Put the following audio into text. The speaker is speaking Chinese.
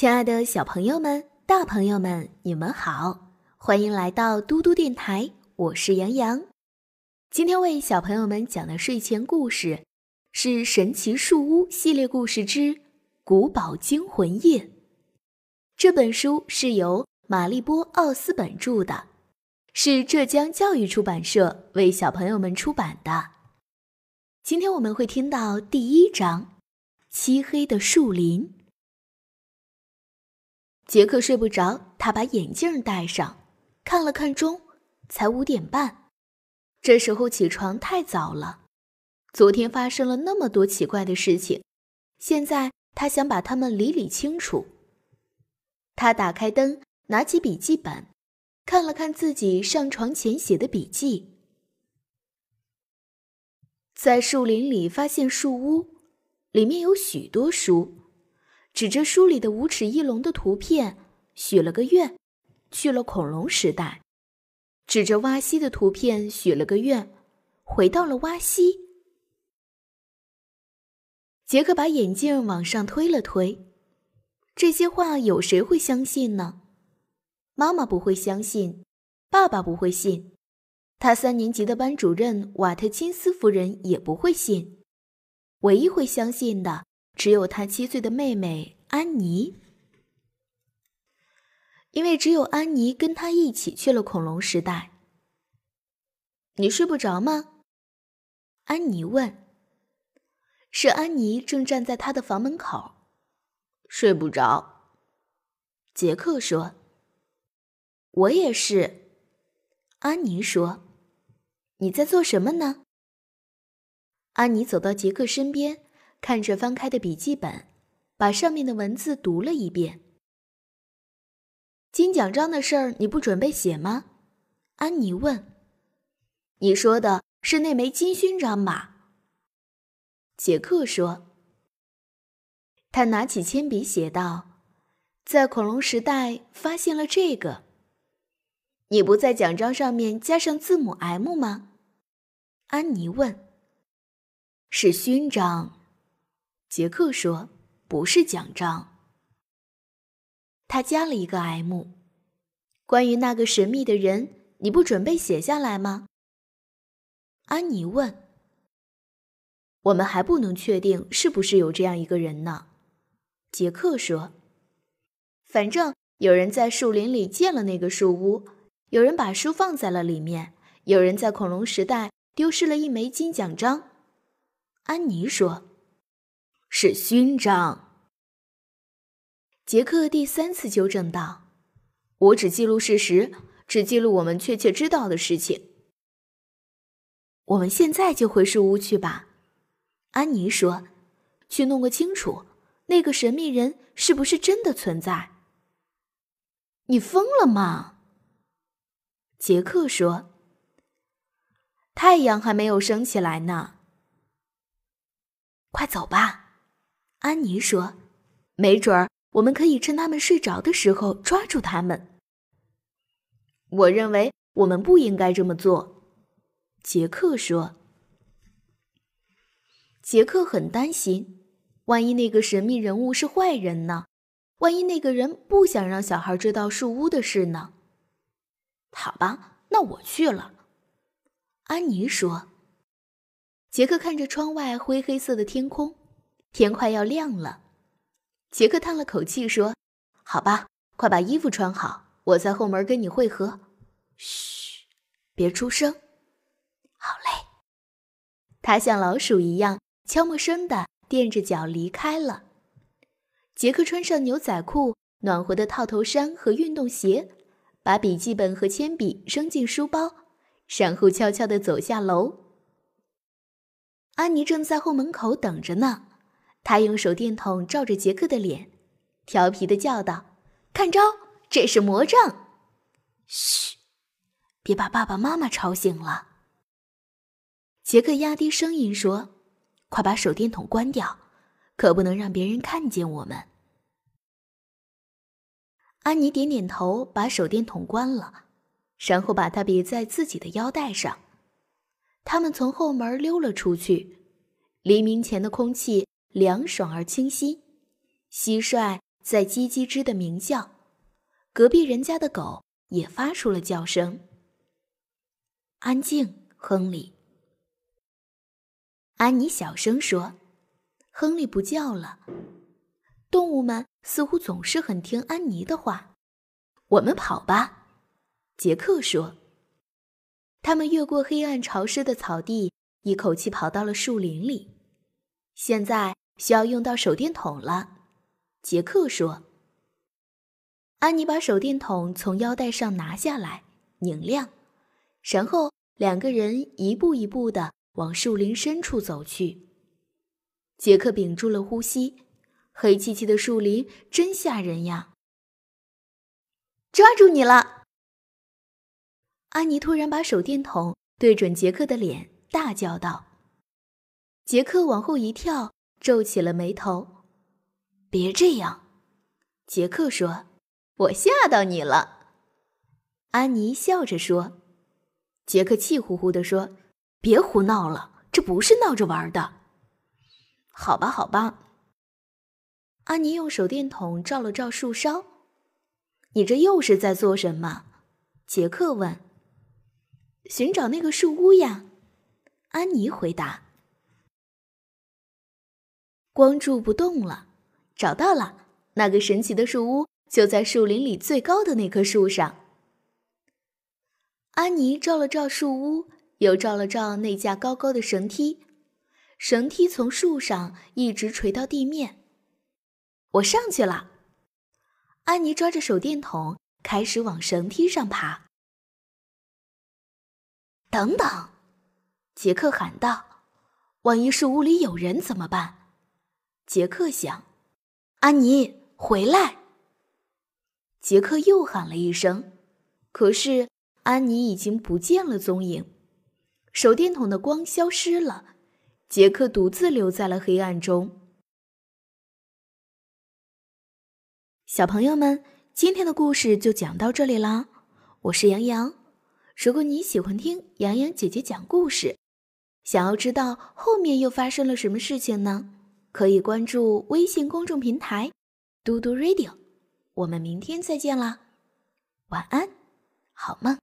亲爱的小朋友们、大朋友们，你们好，欢迎来到嘟嘟电台，我是杨洋。今天为小朋友们讲的睡前故事是《神奇树屋》系列故事之《古堡惊魂夜》。这本书是由玛丽波·奥斯本著的，是浙江教育出版社为小朋友们出版的。今天我们会听到第一章《漆黑的树林》。杰克睡不着，他把眼镜戴上，看了看钟，才五点半。这时候起床太早了。昨天发生了那么多奇怪的事情，现在他想把它们理理清楚。他打开灯，拿起笔记本，看了看自己上床前写的笔记。在树林里发现树屋，里面有许多书。指着书里的五齿翼龙的图片，许了个愿，去了恐龙时代；指着挖西的图片，许了个愿，回到了挖西。杰克把眼镜往上推了推，这些话有谁会相信呢？妈妈不会相信，爸爸不会信，他三年级的班主任瓦特金斯夫人也不会信，唯一会相信的。只有他七岁的妹妹安妮，因为只有安妮跟他一起去了恐龙时代。你睡不着吗？安妮问。是安妮正站在他的房门口。睡不着。杰克说。我也是。安妮说。你在做什么呢？安妮走到杰克身边。看着翻开的笔记本，把上面的文字读了一遍。金奖章的事儿你不准备写吗？安妮问。你说的是那枚金勋章吧？杰克说。他拿起铅笔写道：“在恐龙时代发现了这个。你不在奖章上面加上字母 M 吗？”安妮问。是勋章。杰克说：“不是奖章。”他加了一个 M。关于那个神秘的人，你不准备写下来吗？安妮问。“我们还不能确定是不是有这样一个人呢。”杰克说。“反正有人在树林里建了那个树屋，有人把书放在了里面，有人在恐龙时代丢失了一枚金奖章。”安妮说。是勋章。杰克第三次纠正道：“我只记录事实，只记录我们确切知道的事情。”我们现在就回树屋去吧，安妮说：“去弄个清楚，那个神秘人是不是真的存在？”你疯了吗？杰克说：“太阳还没有升起来呢。”快走吧。安妮说：“没准儿，我们可以趁他们睡着的时候抓住他们。”我认为我们不应该这么做，杰克说。杰克很担心，万一那个神秘人物是坏人呢？万一那个人不想让小孩知道树屋的事呢？好吧，那我去了。”安妮说。杰克看着窗外灰黑色的天空。天快要亮了，杰克叹了口气说：“好吧，快把衣服穿好，我在后门跟你会合。嘘，别出声。”好嘞。他像老鼠一样悄没声的垫着脚离开了。杰克穿上牛仔裤、暖和的套头衫和运动鞋，把笔记本和铅笔扔进书包，然后悄悄地走下楼。安妮正在后门口等着呢。他用手电筒照着杰克的脸，调皮的叫道：“看招，这是魔杖！”嘘，别把爸爸妈妈吵醒了。杰克压低声音说：“快把手电筒关掉，可不能让别人看见我们。”安妮点点头，把手电筒关了，然后把它别在自己的腰带上。他们从后门溜了出去，黎明前的空气。凉爽而清新，蟋蟀、在叽叽吱的鸣叫，隔壁人家的狗也发出了叫声。安静，亨利。安妮小声说：“亨利不叫了。”动物们似乎总是很听安妮的话。我们跑吧，杰克说。他们越过黑暗潮湿的草地，一口气跑到了树林里。现在需要用到手电筒了，杰克说。安妮把手电筒从腰带上拿下来，拧亮，然后两个人一步一步的往树林深处走去。杰克屏住了呼吸。黑漆漆的树林真吓人呀！抓住你了！安妮突然把手电筒对准杰克的脸，大叫道：“杰克往后一跳，皱起了眉头。别这样！”杰克说：“我吓到你了。”安妮笑着说：“杰克气呼呼地说：‘别胡闹了，这不是闹着玩的。’好吧，好吧。”安妮用手电筒照了照树梢，“你这又是在做什么？”杰克问。“寻找那个树屋呀。”安妮回答。光柱不动了，找到了，那个神奇的树屋就在树林里最高的那棵树上。安妮照了照树屋，又照了照那架高高的绳梯，绳梯从树上一直垂到地面。我上去了。安妮抓着手电筒，开始往绳梯上爬。等等，杰克喊道：“万一树屋里有人怎么办？”杰克想。安妮，回来！杰克又喊了一声，可是安妮已经不见了踪影，手电筒的光消失了，杰克独自留在了黑暗中。小朋友们，今天的故事就讲到这里啦。我是杨洋。如果你喜欢听洋洋姐姐讲故事，想要知道后面又发生了什么事情呢？可以关注微信公众平台“嘟嘟 radio”。我们明天再见啦，晚安，好梦。